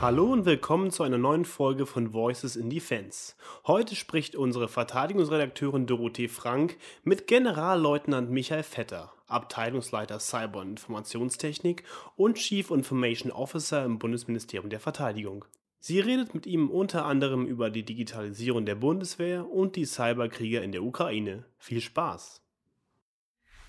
Hallo und willkommen zu einer neuen Folge von Voices in Defense. Heute spricht unsere Verteidigungsredakteurin Dorothee Frank mit Generalleutnant Michael Vetter, Abteilungsleiter Cyber- und Informationstechnik und Chief Information Officer im Bundesministerium der Verteidigung. Sie redet mit ihm unter anderem über die Digitalisierung der Bundeswehr und die Cyberkriege in der Ukraine. Viel Spaß!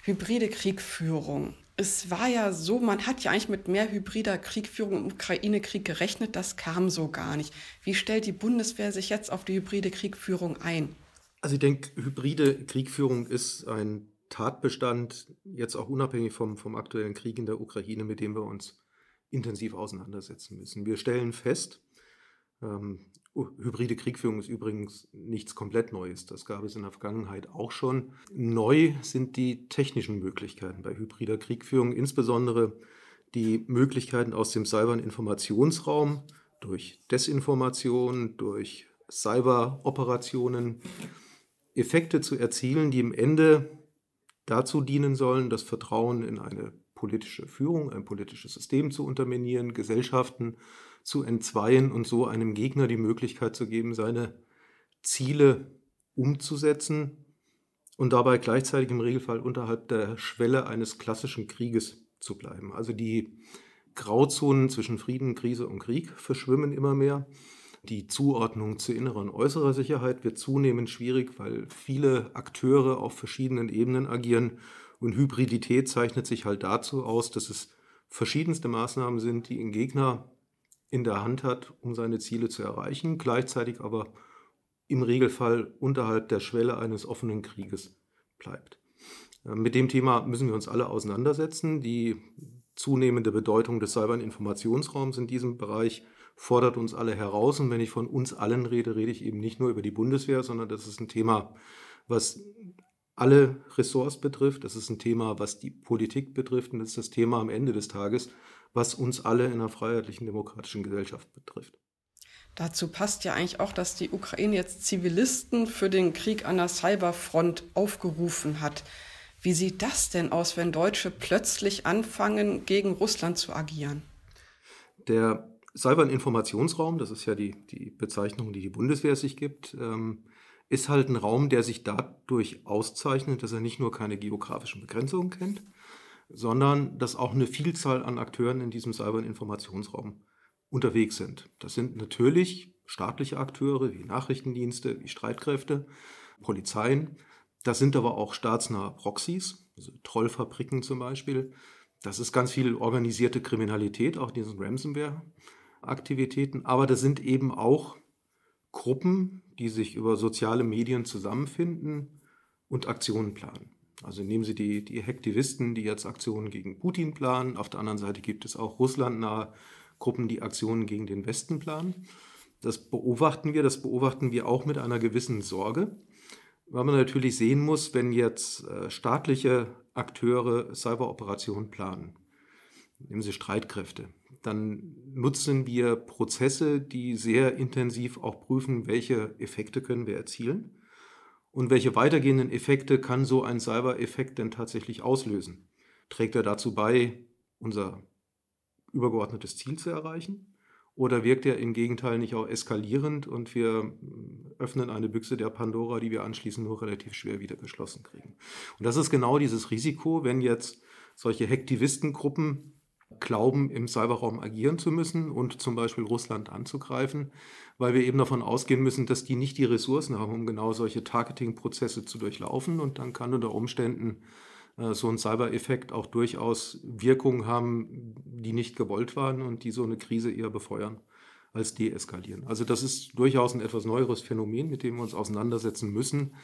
Hybride Kriegführung es war ja so, man hat ja eigentlich mit mehr hybrider Kriegführung im Ukraine-Krieg gerechnet. Das kam so gar nicht. Wie stellt die Bundeswehr sich jetzt auf die hybride Kriegführung ein? Also ich denke, hybride Kriegführung ist ein Tatbestand, jetzt auch unabhängig vom, vom aktuellen Krieg in der Ukraine, mit dem wir uns intensiv auseinandersetzen müssen. Wir stellen fest, ähm, hybride Kriegführung ist übrigens nichts komplett Neues. Das gab es in der Vergangenheit auch schon. Neu sind die technischen Möglichkeiten bei hybrider Kriegführung, insbesondere die Möglichkeiten aus dem Cyber- und Informationsraum durch Desinformation, durch Cyberoperationen Effekte zu erzielen, die im Ende dazu dienen sollen, das Vertrauen in eine politische Führung, ein politisches System zu unterminieren, Gesellschaften zu entzweien und so einem Gegner die Möglichkeit zu geben, seine Ziele umzusetzen und dabei gleichzeitig im Regelfall unterhalb der Schwelle eines klassischen Krieges zu bleiben. Also die Grauzonen zwischen Frieden, Krise und Krieg verschwimmen immer mehr. Die Zuordnung zu innerer und äußerer Sicherheit wird zunehmend schwierig, weil viele Akteure auf verschiedenen Ebenen agieren. Und Hybridität zeichnet sich halt dazu aus, dass es verschiedenste Maßnahmen sind, die in Gegner in der Hand hat, um seine Ziele zu erreichen, gleichzeitig aber im Regelfall unterhalb der Schwelle eines offenen Krieges bleibt. Äh, mit dem Thema müssen wir uns alle auseinandersetzen. Die zunehmende Bedeutung des Cyber- und Informationsraums in diesem Bereich fordert uns alle heraus. Und wenn ich von uns allen rede, rede ich eben nicht nur über die Bundeswehr, sondern das ist ein Thema, was alle Ressorts betrifft. Das ist ein Thema, was die Politik betrifft. Und das ist das Thema am Ende des Tages, was uns alle in einer freiheitlichen demokratischen Gesellschaft betrifft. Dazu passt ja eigentlich auch, dass die Ukraine jetzt Zivilisten für den Krieg an der Cyberfront aufgerufen hat. Wie sieht das denn aus, wenn Deutsche plötzlich anfangen, gegen Russland zu agieren? Der Cyber- und Informationsraum, das ist ja die, die Bezeichnung, die die Bundeswehr sich gibt, ähm, ist halt ein Raum, der sich dadurch auszeichnet, dass er nicht nur keine geografischen Begrenzungen kennt, sondern dass auch eine Vielzahl an Akteuren in diesem Cyber- und Informationsraum unterwegs sind. Das sind natürlich staatliche Akteure wie Nachrichtendienste, wie Streitkräfte, Polizeien. Das sind aber auch staatsnahe Proxys, also Trollfabriken zum Beispiel. Das ist ganz viel organisierte Kriminalität, auch diese Ransomware-Aktivitäten. Aber das sind eben auch Gruppen, die sich über soziale Medien zusammenfinden und Aktionen planen. Also nehmen Sie die, die Hektivisten, die jetzt Aktionen gegen Putin planen. Auf der anderen Seite gibt es auch russlandnahe Gruppen, die Aktionen gegen den Westen planen. Das beobachten wir, das beobachten wir auch mit einer gewissen Sorge, weil man natürlich sehen muss, wenn jetzt äh, staatliche Akteure Cyberoperationen planen, nehmen Sie Streitkräfte, dann nutzen wir Prozesse, die sehr intensiv auch prüfen, welche Effekte können wir erzielen und welche weitergehenden Effekte kann so ein Cyber-Effekt denn tatsächlich auslösen? Trägt er dazu bei, unser übergeordnetes Ziel zu erreichen? Oder wirkt er im Gegenteil nicht auch eskalierend und wir öffnen eine Büchse der Pandora, die wir anschließend nur relativ schwer wieder geschlossen kriegen? Und das ist genau dieses Risiko, wenn jetzt solche Hektivistengruppen glauben, im Cyberraum agieren zu müssen und zum Beispiel Russland anzugreifen, weil wir eben davon ausgehen müssen, dass die nicht die Ressourcen haben, um genau solche Targeting-Prozesse zu durchlaufen. Und dann kann unter Umständen äh, so ein Cyber-Effekt auch durchaus Wirkungen haben, die nicht gewollt waren und die so eine Krise eher befeuern als deeskalieren. Also das ist durchaus ein etwas neueres Phänomen, mit dem wir uns auseinandersetzen müssen.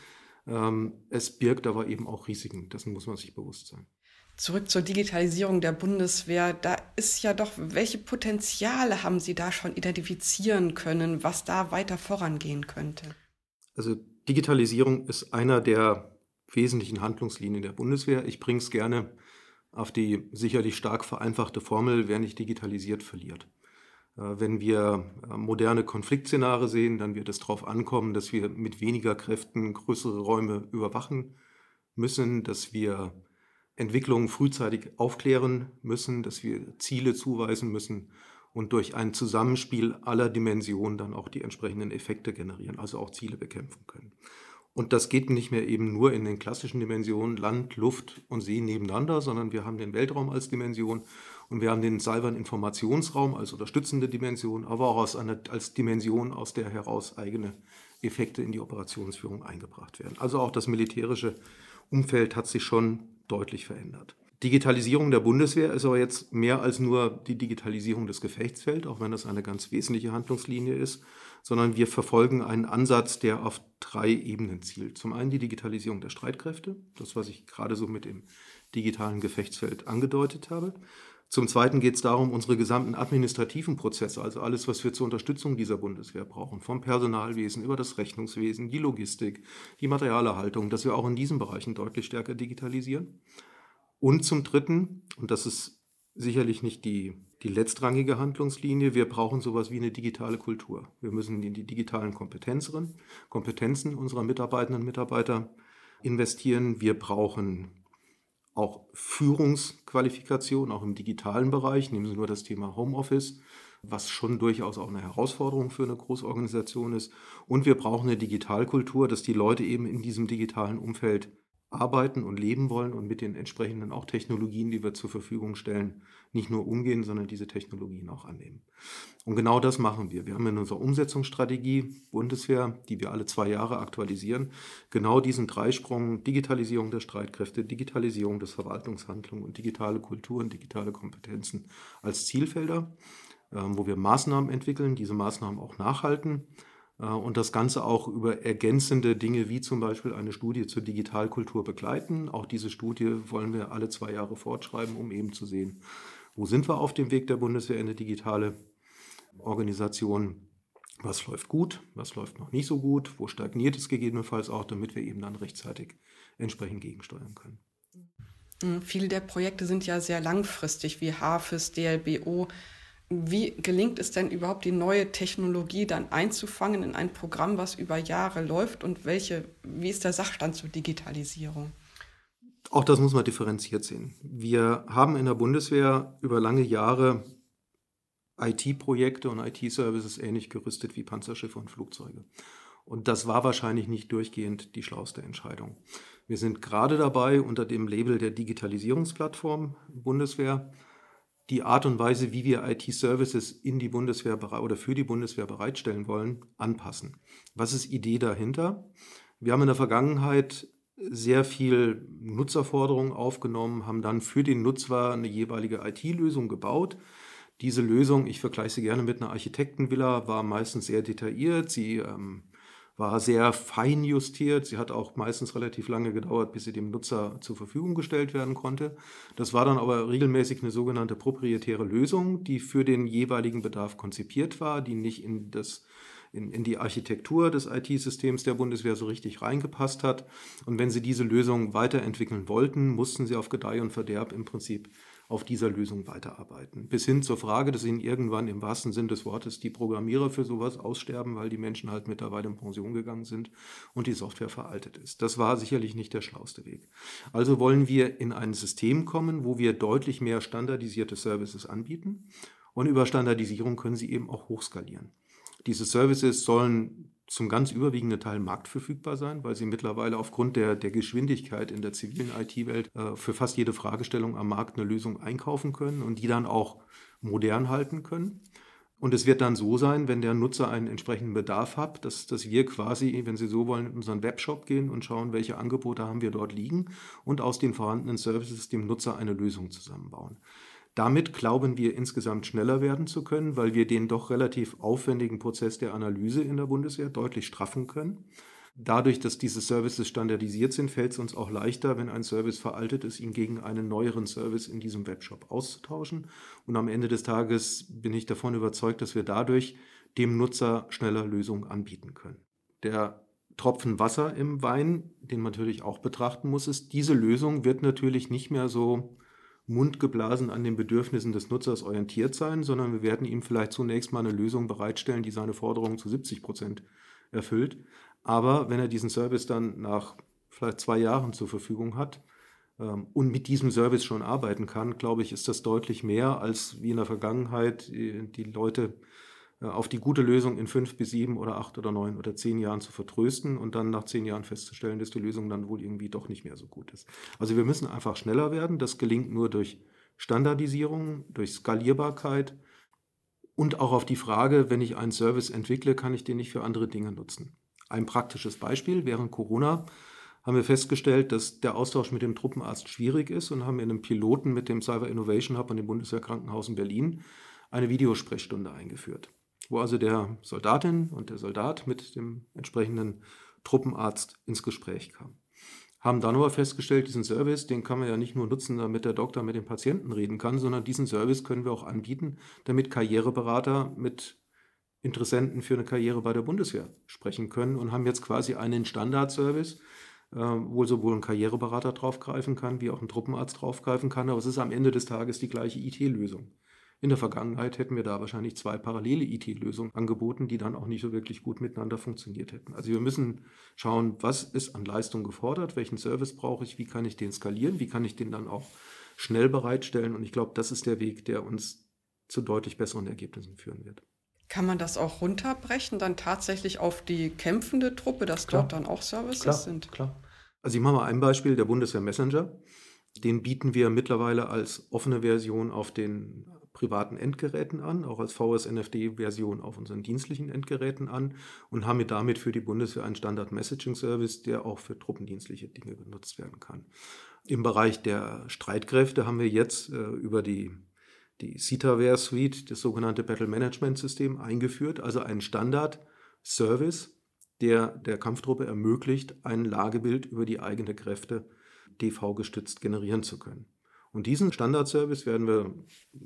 Ähm, es birgt aber eben auch Risiken, dessen muss man sich bewusst sein. Zurück zur Digitalisierung der Bundeswehr. Da ist ja doch, welche Potenziale haben Sie da schon identifizieren können, was da weiter vorangehen könnte? Also Digitalisierung ist einer der wesentlichen Handlungslinien der Bundeswehr. Ich bringe es gerne auf die sicherlich stark vereinfachte Formel, wer nicht digitalisiert, verliert. Äh, wenn wir äh, moderne Konfliktszenarien sehen, dann wird es darauf ankommen, dass wir mit weniger Kräften größere Räume überwachen müssen, dass wir Entwicklungen frühzeitig aufklären müssen, dass wir Ziele zuweisen müssen und durch ein Zusammenspiel aller Dimensionen dann auch die entsprechenden Effekte generieren, also auch Ziele bekämpfen können. Und das geht nicht mehr eben nur in den klassischen Dimensionen Land, Luft und See nebeneinander, sondern wir haben den Weltraum als Dimension und wir haben den Cybern-Informationsraum als unterstützende Dimension, aber auch als, eine, als Dimension, aus der heraus eigene Effekte in die Operationsführung eingebracht werden. Also auch das militärische Umfeld hat sich schon deutlich verändert. Digitalisierung der Bundeswehr ist aber jetzt mehr als nur die Digitalisierung des Gefechtsfelds, auch wenn das eine ganz wesentliche Handlungslinie ist, sondern wir verfolgen einen Ansatz, der auf drei Ebenen zielt. Zum einen die Digitalisierung der Streitkräfte, das, was ich gerade so mit dem digitalen Gefechtsfeld angedeutet habe. Zum Zweiten geht es darum, unsere gesamten administrativen Prozesse, also alles, was wir zur Unterstützung dieser Bundeswehr brauchen, vom Personalwesen über das Rechnungswesen, die Logistik, die Materialerhaltung, dass wir auch in diesen Bereichen deutlich stärker digitalisieren. Und zum Dritten, und das ist sicherlich nicht die, die letztrangige Handlungslinie, wir brauchen sowas wie eine digitale Kultur. Wir müssen in die digitalen Kompetenzen, Kompetenzen unserer Mitarbeiterinnen und Mitarbeiter investieren. Wir brauchen auch Führungsqualifikation, auch im digitalen Bereich. Nehmen Sie nur das Thema Homeoffice, was schon durchaus auch eine Herausforderung für eine Großorganisation ist. Und wir brauchen eine Digitalkultur, dass die Leute eben in diesem digitalen Umfeld arbeiten und leben wollen und mit den entsprechenden auch Technologien, die wir zur Verfügung stellen, nicht nur umgehen, sondern diese Technologien auch annehmen. Und genau das machen wir. Wir haben in unserer Umsetzungsstrategie Bundeswehr, die wir alle zwei Jahre aktualisieren, genau diesen Dreisprung Digitalisierung der Streitkräfte, Digitalisierung des Verwaltungshandlungen und digitale Kultur und digitale Kompetenzen als Zielfelder, ähm, wo wir Maßnahmen entwickeln, diese Maßnahmen auch nachhalten und das Ganze auch über ergänzende Dinge wie zum Beispiel eine Studie zur Digitalkultur begleiten. Auch diese Studie wollen wir alle zwei Jahre fortschreiben, um eben zu sehen, wo sind wir auf dem Weg der Bundeswehr in eine digitale Organisation, was läuft gut, was läuft noch nicht so gut, wo stagniert es gegebenenfalls auch, damit wir eben dann rechtzeitig entsprechend gegensteuern können. Hm, viele der Projekte sind ja sehr langfristig, wie HAFIS, DLBO. Wie gelingt es denn überhaupt, die neue Technologie dann einzufangen in ein Programm, was über Jahre läuft? Und welche, wie ist der Sachstand zur Digitalisierung? Auch das muss man differenziert sehen. Wir haben in der Bundeswehr über lange Jahre IT-Projekte und IT-Services ähnlich gerüstet wie Panzerschiffe und Flugzeuge. Und das war wahrscheinlich nicht durchgehend die schlauste Entscheidung. Wir sind gerade dabei, unter dem Label der Digitalisierungsplattform Bundeswehr die Art und Weise, wie wir IT-Services in die Bundeswehr oder für die Bundeswehr bereitstellen wollen, anpassen. Was ist Idee dahinter? Wir haben in der Vergangenheit sehr viel Nutzerforderungen aufgenommen, haben dann für den Nutzer eine jeweilige IT-Lösung gebaut. Diese Lösung, ich vergleiche sie gerne mit einer Architektenvilla, war meistens sehr detailliert. Sie ähm, war sehr fein justiert. Sie hat auch meistens relativ lange gedauert, bis sie dem Nutzer zur Verfügung gestellt werden konnte. Das war dann aber regelmäßig eine sogenannte proprietäre Lösung, die für den jeweiligen Bedarf konzipiert war, die nicht in das in, in die Architektur des IT-Systems der Bundeswehr so richtig reingepasst hat. Und wenn sie diese Lösung weiterentwickeln wollten, mussten sie auf Gedeih und Verderb im Prinzip auf dieser Lösung weiterarbeiten. Bis hin zur Frage, dass ihnen irgendwann im wahrsten Sinn des Wortes die Programmierer für sowas aussterben, weil die Menschen halt mittlerweile in Pension gegangen sind und die Software veraltet ist. Das war sicherlich nicht der schlauste Weg. Also wollen wir in ein System kommen, wo wir deutlich mehr standardisierte Services anbieten und über Standardisierung können sie eben auch hochskalieren. Diese Services sollen zum ganz überwiegenden Teil marktverfügbar sein, weil sie mittlerweile aufgrund der, der Geschwindigkeit in der zivilen IT-Welt äh, für fast jede Fragestellung am Markt eine Lösung einkaufen können und die dann auch modern halten können. Und es wird dann so sein, wenn der Nutzer einen entsprechenden Bedarf hat, dass, dass wir quasi, wenn Sie so wollen, in unseren Webshop gehen und schauen, welche Angebote haben wir dort liegen und aus den vorhandenen Services dem Nutzer eine Lösung zusammenbauen. Damit glauben wir insgesamt schneller werden zu können, weil wir den doch relativ aufwendigen Prozess der Analyse in der Bundeswehr deutlich straffen können. Dadurch, dass diese Services standardisiert sind, fällt es uns auch leichter, wenn ein Service veraltet ist, ihn gegen einen neueren Service in diesem Webshop auszutauschen. Und am Ende des Tages bin ich davon überzeugt, dass wir dadurch dem Nutzer schneller Lösungen anbieten können. Der Tropfen Wasser im Wein, den man natürlich auch betrachten muss, ist, diese Lösung wird natürlich nicht mehr so mundgeblasen an den Bedürfnissen des Nutzers orientiert sein, sondern wir werden ihm vielleicht zunächst mal eine Lösung bereitstellen, die seine Forderungen zu 70 Prozent erfüllt. Aber wenn er diesen Service dann nach vielleicht zwei Jahren zur Verfügung hat, ähm, und mit diesem Service schon arbeiten kann, glaube ich, ist das deutlich mehr als wie in der Vergangenheit äh, die Leute auf die gute Lösung in fünf bis sieben oder acht oder neun oder zehn Jahren zu vertrösten und dann nach zehn Jahren festzustellen, dass die Lösung dann wohl irgendwie doch nicht mehr so gut ist. Also wir müssen einfach schneller werden. Das gelingt nur durch Standardisierung, durch Skalierbarkeit und auch auf die Frage, wenn ich einen Service entwickle, kann ich den nicht für andere Dinge nutzen. Ein praktisches Beispiel, während Corona haben wir festgestellt, dass der Austausch mit dem Truppenarzt schwierig ist und haben in einem Piloten mit dem Cyber Innovation Hub und dem Bundeswehrkrankenhaus in Berlin eine Videosprechstunde eingeführt, wo also der Soldatin und der Soldat mit dem entsprechenden Truppenarzt ins Gespräch kam. Haben dann aber festgestellt, diesen Service, den kann man ja nicht nur nutzen, damit der Doktor mit dem Patienten reden kann, sondern diesen Service können wir auch anbieten, damit Karriereberater mit Interessenten für eine Karriere bei der Bundeswehr sprechen können und haben jetzt quasi einen Standardservice, äh, wo sowohl ein Karriereberater draufgreifen kann, wie auch ein Truppenarzt draufgreifen kann. Aber es ist am Ende des Tages die gleiche IT-Lösung. In der Vergangenheit hätten wir da wahrscheinlich zwei parallele IT-Lösungen angeboten, die dann auch nicht so wirklich gut miteinander funktioniert hätten. Also wir müssen schauen, was ist an Leistung gefordert, welchen Service brauche ich, wie kann ich den skalieren, wie kann ich den dann auch schnell bereitstellen. Und ich glaube, das ist der Weg, der uns zu deutlich besseren Ergebnissen führen wird. Kann man das auch runterbrechen, dann tatsächlich auf die kämpfende Truppe, dass klar. dort dann auch Services klar, sind? Klar. Also ich mache mal ein Beispiel, der Bundeswehr Messenger. Den bieten wir mittlerweile als offene Version auf den privaten Endgeräten an, auch als VSNFD-Version auf unseren dienstlichen Endgeräten an und haben damit für die Bundeswehr einen Standard-Messaging-Service, der auch für truppendienstliche Dinge genutzt werden kann. Im Bereich der Streitkräfte haben wir jetzt äh, über die die CITAware Suite, das sogenannte Battle Management System, eingeführt, also einen Standard-Service, der der Kampftruppe ermöglicht, ein Lagebild über die eigenen Kräfte DV-gestützt generieren zu können. Und diesen Standardservice werden wir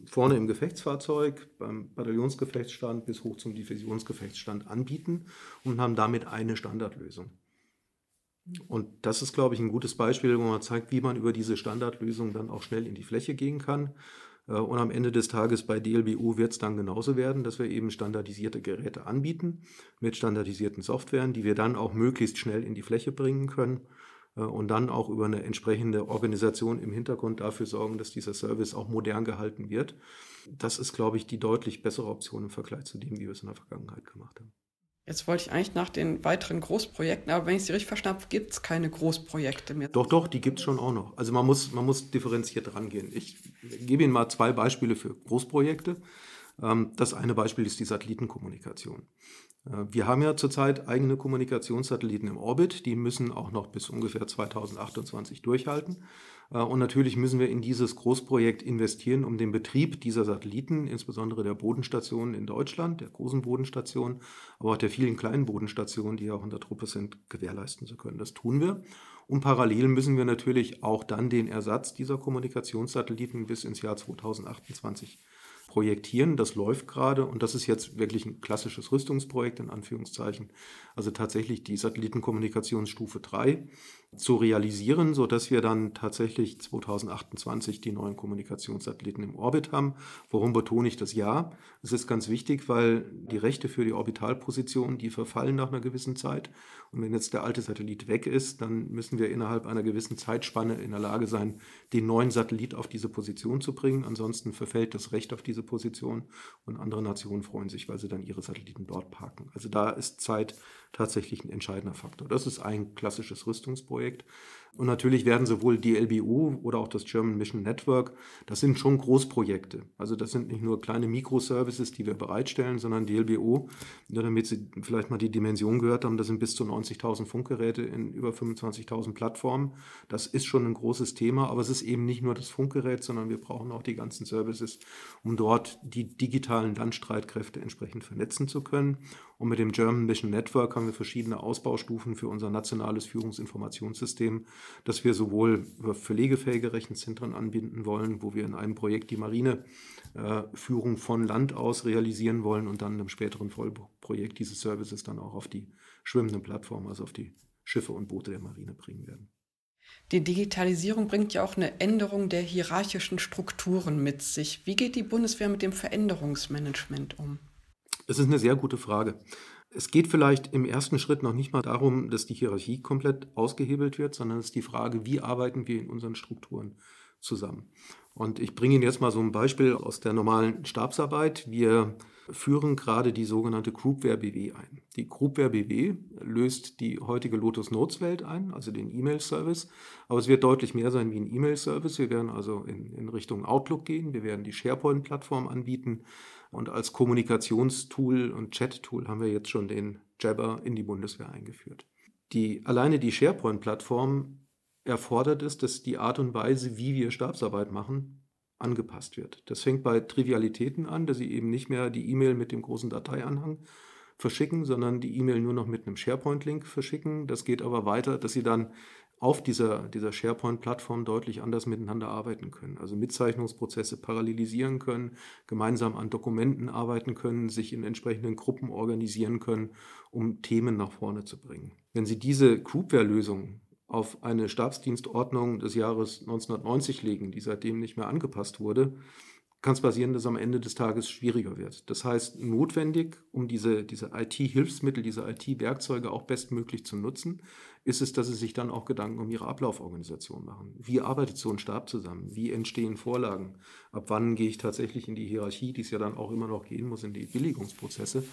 vorne im Gefechtsfahrzeug, beim Bataillonsgefechtsstand bis hoch zum Divisionsgefechtsstand anbieten und haben damit eine Standardlösung. Und das ist, glaube ich, ein gutes Beispiel, wo man zeigt, wie man über diese Standardlösung dann auch schnell in die Fläche gehen kann. Äh, und am Ende des Tages bei DLBU wird es dann genauso werden, dass wir eben standardisierte Geräte anbieten mit standardisierten Softwaren, die wir dann auch möglichst schnell in die Fläche bringen können und dann auch über eine entsprechende Organisation im Hintergrund dafür sorgen, dass dieser Service auch modern gehalten wird. Das ist, glaube ich, die deutlich bessere Option im Vergleich zu dem, wie wir es in der Vergangenheit gemacht haben. Jetzt wollte ich eigentlich nach den weiteren Großprojekten, aber wenn ich Sie richtig verstanden habe, gibt es keine Großprojekte mehr. Doch, doch, die gibt es schon auch noch. Also man muss, man muss differenziert rangehen. Ich gebe Ihnen mal zwei Beispiele für Großprojekte. Ähm, das eine Beispiel ist die Satellitenkommunikation. Äh, wir haben ja zurzeit eigene Kommunikationssatelliten im Orbit, die müssen auch noch bis ungefähr 2028 durchhalten. Äh, und natürlich müssen wir in dieses Großprojekt investieren, um den Betrieb dieser Satelliten, insbesondere der Bodenstationen in Deutschland, der großen Bodenstationen, aber auch der vielen kleinen Bodenstationen, die ja auch in der Truppe sind, gewährleisten zu können. Das tun wir. Und parallel müssen wir natürlich auch dann den Ersatz dieser Kommunikationssatelliten bis ins Jahr 2028 projektieren. Das läuft gerade und das ist jetzt wirklich ein klassisches Rüstungsprojekt in Anführungszeichen. Also tatsächlich die Satellitenkommunikationsstufe 3 zu realisieren, sodass wir dann tatsächlich 2028 die neuen Kommunikationssatelliten im Orbit haben. Warum betone ich das Ja? Es ist ganz wichtig, weil die Rechte für die Orbitalposition, die verfallen nach einer gewissen Zeit. Und wenn jetzt der alte Satellit weg ist, dann müssen wir innerhalb einer gewissen Zeitspanne in der Lage sein, den neuen Satellit auf diese Position zu bringen. Ansonsten verfällt das Recht auf diese Position und andere Nationen freuen sich, weil sie dann ihre Satelliten dort parken. Also da ist Zeit tatsächlich ein entscheidender Faktor. Das ist ein klassisches Rüstungsprojekt. Projekt. Und natürlich werden sowohl die LBU oder auch das German Mission Network, das sind schon Großprojekte. Also das sind nicht nur kleine Mikroservices, die wir bereitstellen, sondern die LBU, damit Sie vielleicht mal die Dimension gehört haben, das sind bis zu 90.000 Funkgeräte in über 25.000 Plattformen. Das ist schon ein großes Thema, aber es ist eben nicht nur das Funkgerät, sondern wir brauchen auch die ganzen Services, um dort die digitalen Landstreitkräfte entsprechend vernetzen zu können. Und mit dem German Mission Network haben wir verschiedene Ausbaustufen für unser nationales Führungsinformationssystem, das wir sowohl über verlegefähige Rechenzentren anbinden wollen, wo wir in einem Projekt die Marineführung äh, von Land aus realisieren wollen und dann im späteren Vollprojekt diese Services dann auch auf die schwimmenden Plattformen, also auf die Schiffe und Boote der Marine bringen werden. Die Digitalisierung bringt ja auch eine Änderung der hierarchischen Strukturen mit sich. Wie geht die Bundeswehr mit dem Veränderungsmanagement um? Das ist eine sehr gute Frage. Es geht vielleicht im ersten Schritt noch nicht mal darum, dass die Hierarchie komplett ausgehebelt wird, sondern es ist die Frage, wie arbeiten wir in unseren Strukturen zusammen. Und ich bringe Ihnen jetzt mal so ein Beispiel aus der normalen Stabsarbeit. Wir führen gerade die sogenannte Groupware BW ein. Die Groupware BW löst die heutige Lotus Notes Welt ein, also den E-Mail-Service. Aber es wird deutlich mehr sein wie ein E-Mail-Service. Wir werden also in, in Richtung Outlook gehen. Wir werden die SharePoint-Plattform anbieten. Und als Kommunikationstool und Chat-Tool haben wir jetzt schon den Jabber in die Bundeswehr eingeführt. Die, alleine die SharePoint-Plattform erfordert es, dass die Art und Weise, wie wir Stabsarbeit machen, angepasst wird. Das fängt bei Trivialitäten an, dass Sie eben nicht mehr die E-Mail mit dem großen Dateianhang verschicken, sondern die E-Mail nur noch mit einem SharePoint-Link verschicken. Das geht aber weiter, dass Sie dann auf dieser, dieser SharePoint-Plattform deutlich anders miteinander arbeiten können. Also Mitzeichnungsprozesse parallelisieren können, gemeinsam an Dokumenten arbeiten können, sich in entsprechenden Gruppen organisieren können, um Themen nach vorne zu bringen. Wenn Sie diese Groupware-Lösung auf eine Stabsdienstordnung des Jahres 1990 legen, die seitdem nicht mehr angepasst wurde, kann es passieren, dass am Ende des Tages schwieriger wird. Das heißt, notwendig, um diese, diese IT-Hilfsmittel, diese IT-Werkzeuge auch bestmöglich zu nutzen, ist es, dass sie sich dann auch Gedanken um ihre Ablauforganisation machen. Wie arbeitet so ein Stab zusammen? Wie entstehen Vorlagen? Ab wann gehe ich tatsächlich in die Hierarchie, die es ja dann auch immer noch gehen muss, in die Billigungsprozesse?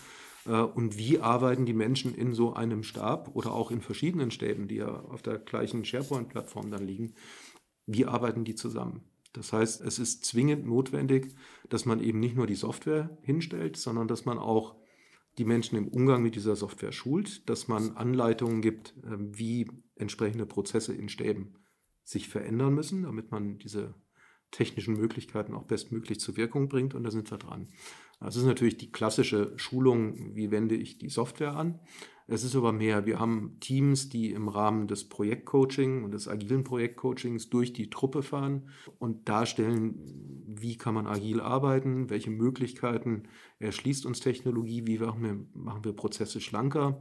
Äh, und wie arbeiten die Menschen in so einem Stab oder auch in verschiedenen Stäben, die ja auf der gleichen SharePoint-Plattform dann liegen, wie arbeiten die zusammen? Das heißt, es ist zwingend notwendig, dass man eben nicht nur die Software hinstellt, sondern dass man auch die Menschen im Umgang mit dieser Software schult, dass man Anleitungen gibt, ähm, wie entsprechende Prozesse in Stäben sich verändern müssen, damit man diese technischen Möglichkeiten auch bestmöglich zur Wirkung bringt. Und da sind wir dran. Das ist natürlich die klassische Schulung, wie wende ich die Software an. Es ist aber mehr. Wir haben Teams, die im Rahmen des Projektcoaching und des agilen Projektcoachings durch die Truppe fahren und darstellen, wie kann man agil arbeiten, welche Möglichkeiten erschließt uns Technologie, wie machen wir, machen wir Prozesse schlanker,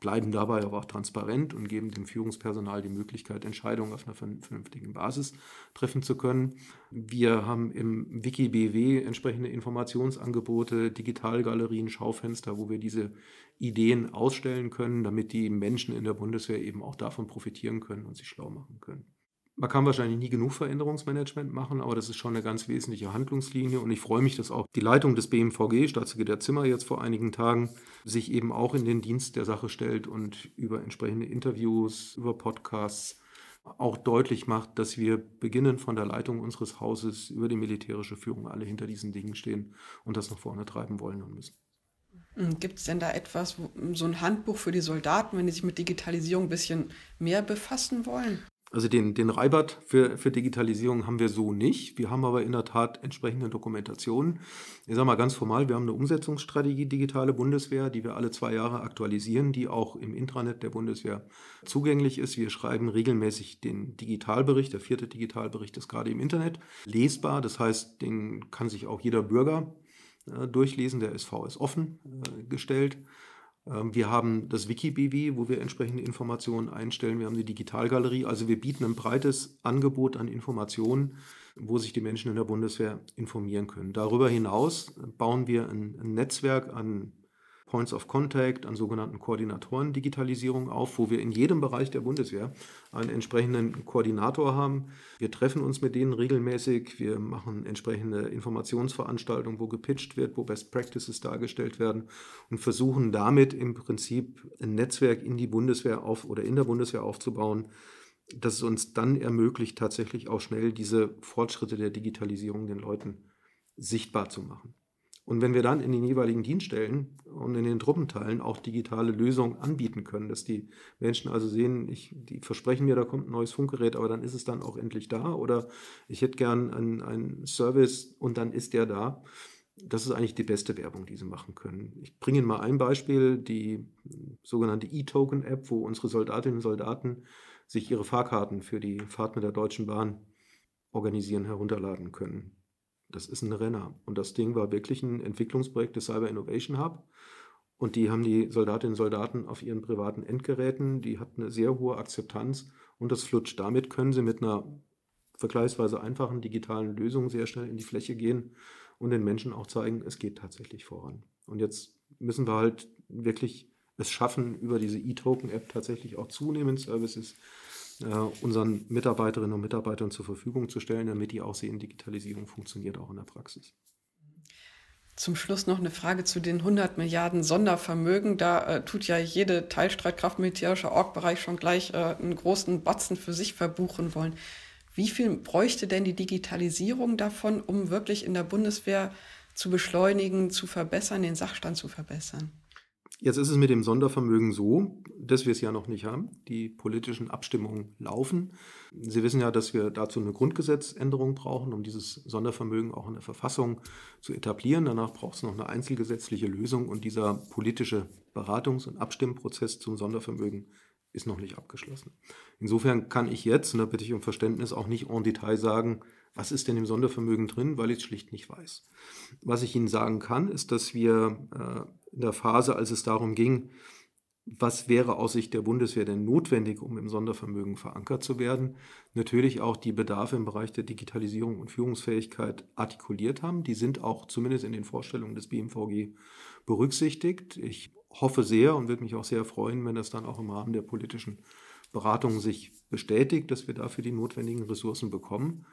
bleiben dabei aber auch transparent und geben dem Führungspersonal die Möglichkeit, Entscheidungen auf einer vernünftigen Basis treffen zu können. Wir haben im WikiBW entsprechende Informationsangebote, Digitalgalerien, Schaufenster, wo wir diese Ideen ausstellen können, damit die Menschen in der Bundeswehr eben auch davon profitieren können und sich schlau machen können. Man kann wahrscheinlich nie genug Veränderungsmanagement machen, aber das ist schon eine ganz wesentliche Handlungslinie und ich freue mich, dass auch die Leitung des BMVG, Staatssekretär Zimmer, jetzt vor einigen Tagen sich eben auch in den Dienst der Sache stellt und über entsprechende Interviews, über Podcasts auch deutlich macht, dass wir beginnen von der Leitung unseres Hauses über die militärische Führung alle hinter diesen Dingen stehen und das nach vorne treiben wollen und müssen. Hm, Gibt es denn da etwas, so ein Handbuch für die Soldaten, wenn die sich mit Digitalisierung ein bisschen mehr befassen wollen? Also den, den Reibert für, für Digitalisierung haben wir so nicht. Wir haben aber in der Tat entsprechende Dokumentationen. Ich sage mal ganz formal, wir haben eine Umsetzungsstrategie Digitale Bundeswehr, die wir alle zwei Jahre aktualisieren, die auch im Intranet der Bundeswehr zugänglich ist. Wir schreiben regelmäßig den Digitalbericht. Der vierte Digitalbericht ist gerade im Internet lesbar. Das heißt, den kann sich auch jeder Bürger äh, durchlesen. Der SV ist offen äh, gestellt. Ähm, wir haben das WikiBW, wo wir entsprechende Informationen einstellen. Wir haben die Digitalgalerie. Also wir bieten ein breites Angebot an Informationen, wo sich die Menschen in der Bundeswehr informieren können. Darüber hinaus bauen wir ein, Netzwerk an Points of Contact, an sogenannten Koordinatoren Digitalisierung auf, wo wir in jedem Bereich der Bundeswehr einen entsprechenden Koordinator haben. Wir treffen uns mit denen regelmäßig, wir machen entsprechende Informationsveranstaltungen, wo gepitcht wird, wo Best Practices dargestellt werden und versuchen damit im Prinzip ein Netzwerk in die Bundeswehr auf oder in der Bundeswehr aufzubauen, das es uns dann ermöglicht, tatsächlich auch schnell diese Fortschritte der Digitalisierung den Leuten sichtbar zu machen. Und wenn wir dann in den jeweiligen Dienststellen und in den Truppenteilen auch digitale Lösungen anbieten können, dass die Menschen also sehen, ich, die versprechen mir, da kommt ein neues Funkgerät, aber dann ist es dann auch endlich da oder ich hätte gern einen, einen Service und dann ist der da. Das ist eigentlich die beste Werbung, die sie machen können. Ich bringe Ihnen mal ein Beispiel, die sogenannte E-Token-App, wo unsere Soldatinnen und Soldaten sich ihre Fahrkarten für die Fahrt mit der Deutschen Bahn organisieren, herunterladen können. Das ist ein Renner. Und das Ding war wirklich ein Entwicklungsprojekt des Cyber Innovation Hub. Und die haben die Soldatinnen und Soldaten auf ihren privaten Endgeräten. Die hat eine sehr hohe Akzeptanz und das flutscht. Damit können sie mit einer vergleichsweise einfachen digitalen Lösung sehr schnell in die Fläche gehen und den Menschen auch zeigen, es geht tatsächlich voran. Und jetzt müssen wir halt wirklich es schaffen, über diese E-Token-App tatsächlich auch zunehmend Services unseren Mitarbeiterinnen und Mitarbeitern zur Verfügung zu stellen, damit die auch sehen, Digitalisierung funktioniert auch in der Praxis. Zum Schluss noch eine Frage zu den 100 Milliarden Sondervermögen. Da äh, tut ja jede Teilstreitkraft militärischer Org-Bereich schon gleich äh, einen großen Batzen für sich verbuchen wollen. Wie viel bräuchte denn die Digitalisierung davon, um wirklich in der Bundeswehr zu beschleunigen, zu verbessern, den Sachstand zu verbessern? Jetzt ist es mit dem Sondervermögen so, dass wir es ja noch nicht haben. Die politischen Abstimmungen laufen. Sie wissen ja, dass wir dazu eine Grundgesetzänderung brauchen, um dieses Sondervermögen auch in der Verfassung zu etablieren. Danach braucht es noch eine einzelgesetzliche Lösung und dieser politische Beratungs- und Abstimmprozess zum Sondervermögen ist noch nicht abgeschlossen. Insofern kann ich jetzt, und da bitte ich um Verständnis, auch nicht en Detail sagen, was ist denn im Sondervermögen drin, weil ich es schlicht nicht weiß. Was ich Ihnen sagen kann, ist, dass wir äh, in der Phase, als es darum ging, was wäre aus Sicht der Bundeswehr denn notwendig, um im Sondervermögen verankert zu werden, natürlich auch die Bedarfe im Bereich der Digitalisierung und Führungsfähigkeit artikuliert haben. Die sind auch zumindest in den Vorstellungen des BMVG berücksichtigt. Ich hoffe sehr und würde mich auch sehr freuen, wenn das dann auch im Rahmen der politischen Beratung sich bestätigt, dass wir dafür die notwendigen Ressourcen bekommen.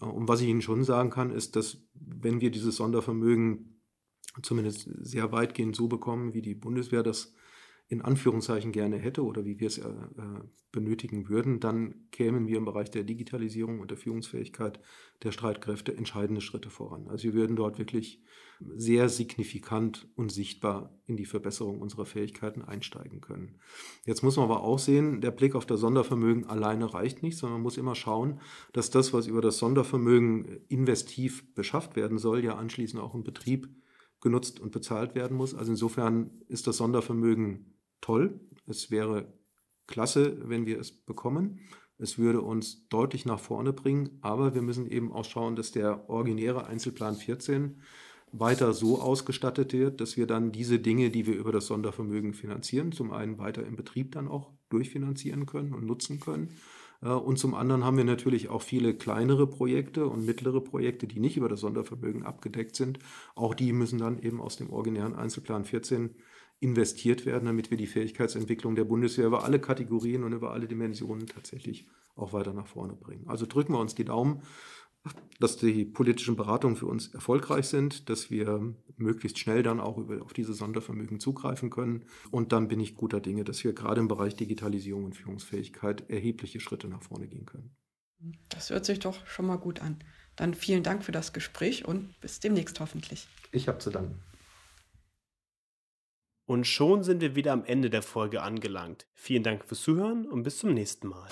Äh, und was ich Ihnen schon sagen kann, ist, dass wenn wir dieses Sondervermögen zumindest sehr weitgehend so bekommen, wie die Bundeswehr das in Anführungszeichen gerne hätte oder wie wir es äh, äh, benötigen würden, dann kämen wir im Bereich der Digitalisierung und der Führungsfähigkeit der Streitkräfte entscheidende Schritte voran. Also wir würden dort wirklich sehr signifikant und sichtbar in die Verbesserung unserer Fähigkeiten einsteigen können. Jetzt muss man aber auch sehen, der Blick auf das Sondervermögen alleine reicht nicht, sondern man muss immer schauen, dass das, was über das Sondervermögen investiv beschafft werden soll, ja anschließend auch im Betrieb genutzt und bezahlt werden muss. Also insofern ist das Sondervermögen toll. Es wäre klasse, wenn wir es bekommen. Es würde uns deutlich nach vorne bringen, aber wir müssen eben auch schauen, dass der originäre Einzelplan 14 weiter so ausgestattet wird, dass wir dann diese Dinge, die wir über das Sondervermögen finanzieren, zum einen weiter im Betrieb dann auch durchfinanzieren können und nutzen können. Äh, und zum anderen haben wir natürlich auch viele kleinere Projekte und mittlere Projekte, die nicht über das Sondervermögen abgedeckt sind. Auch die müssen dann eben aus dem originären Einzelplan 14 investiert werden, damit wir die Fähigkeitsentwicklung der Bundeswehr über alle Kategorien und über alle Dimensionen tatsächlich auch weiter nach vorne bringen. Also drücken wir uns die Daumen, dass die politischen Beratungen für uns erfolgreich sind, dass wir möglichst schnell dann auch über, auf diese Sondervermögen zugreifen können. Und dann bin ich guter Dinge, dass wir gerade im Bereich Digitalisierung und Führungsfähigkeit erhebliche Schritte nach vorne gehen können. Das hört sich doch schon mal gut an. Dann vielen Dank für das Gespräch und bis demnächst hoffentlich. Ich habe zu danken. Und schon sind wir wieder am Ende der Folge angelangt. Vielen Dank fürs Zuhören und bis zum nächsten Mal.